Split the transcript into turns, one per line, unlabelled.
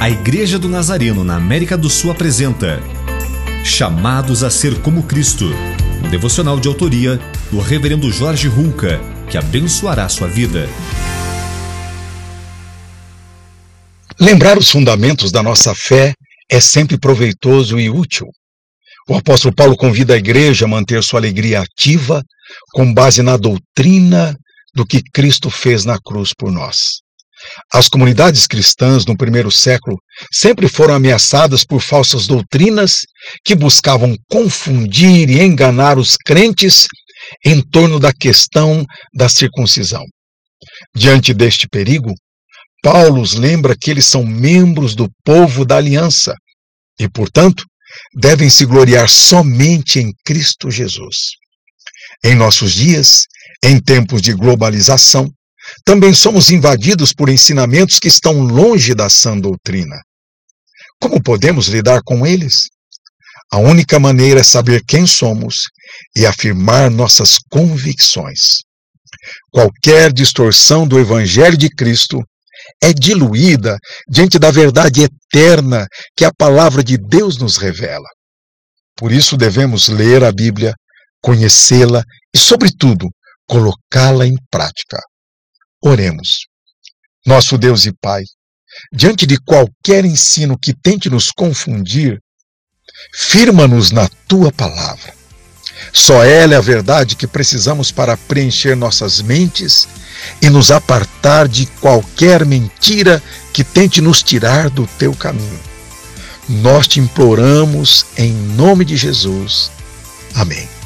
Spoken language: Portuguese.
A Igreja do Nazareno na América do Sul apresenta Chamados a Ser como Cristo, um devocional de autoria do Reverendo Jorge Hulka, que abençoará sua vida.
Lembrar os fundamentos da nossa fé é sempre proveitoso e útil. O apóstolo Paulo convida a igreja a manter sua alegria ativa com base na doutrina do que Cristo fez na cruz por nós. As comunidades cristãs no primeiro século sempre foram ameaçadas por falsas doutrinas que buscavam confundir e enganar os crentes em torno da questão da circuncisão. Diante deste perigo, Paulo os lembra que eles são membros do povo da aliança e, portanto, devem se gloriar somente em Cristo Jesus. Em nossos dias, em tempos de globalização, também somos invadidos por ensinamentos que estão longe da sã doutrina. Como podemos lidar com eles? A única maneira é saber quem somos e afirmar nossas convicções. Qualquer distorção do Evangelho de Cristo é diluída diante da verdade eterna que a palavra de Deus nos revela. Por isso devemos ler a Bíblia, conhecê-la e, sobretudo, colocá-la em prática. Oremos. Nosso Deus e Pai, diante de qualquer ensino que tente nos confundir, firma-nos na tua palavra. Só ela é a verdade que precisamos para preencher nossas mentes e nos apartar de qualquer mentira que tente nos tirar do teu caminho. Nós te imploramos em nome de Jesus. Amém.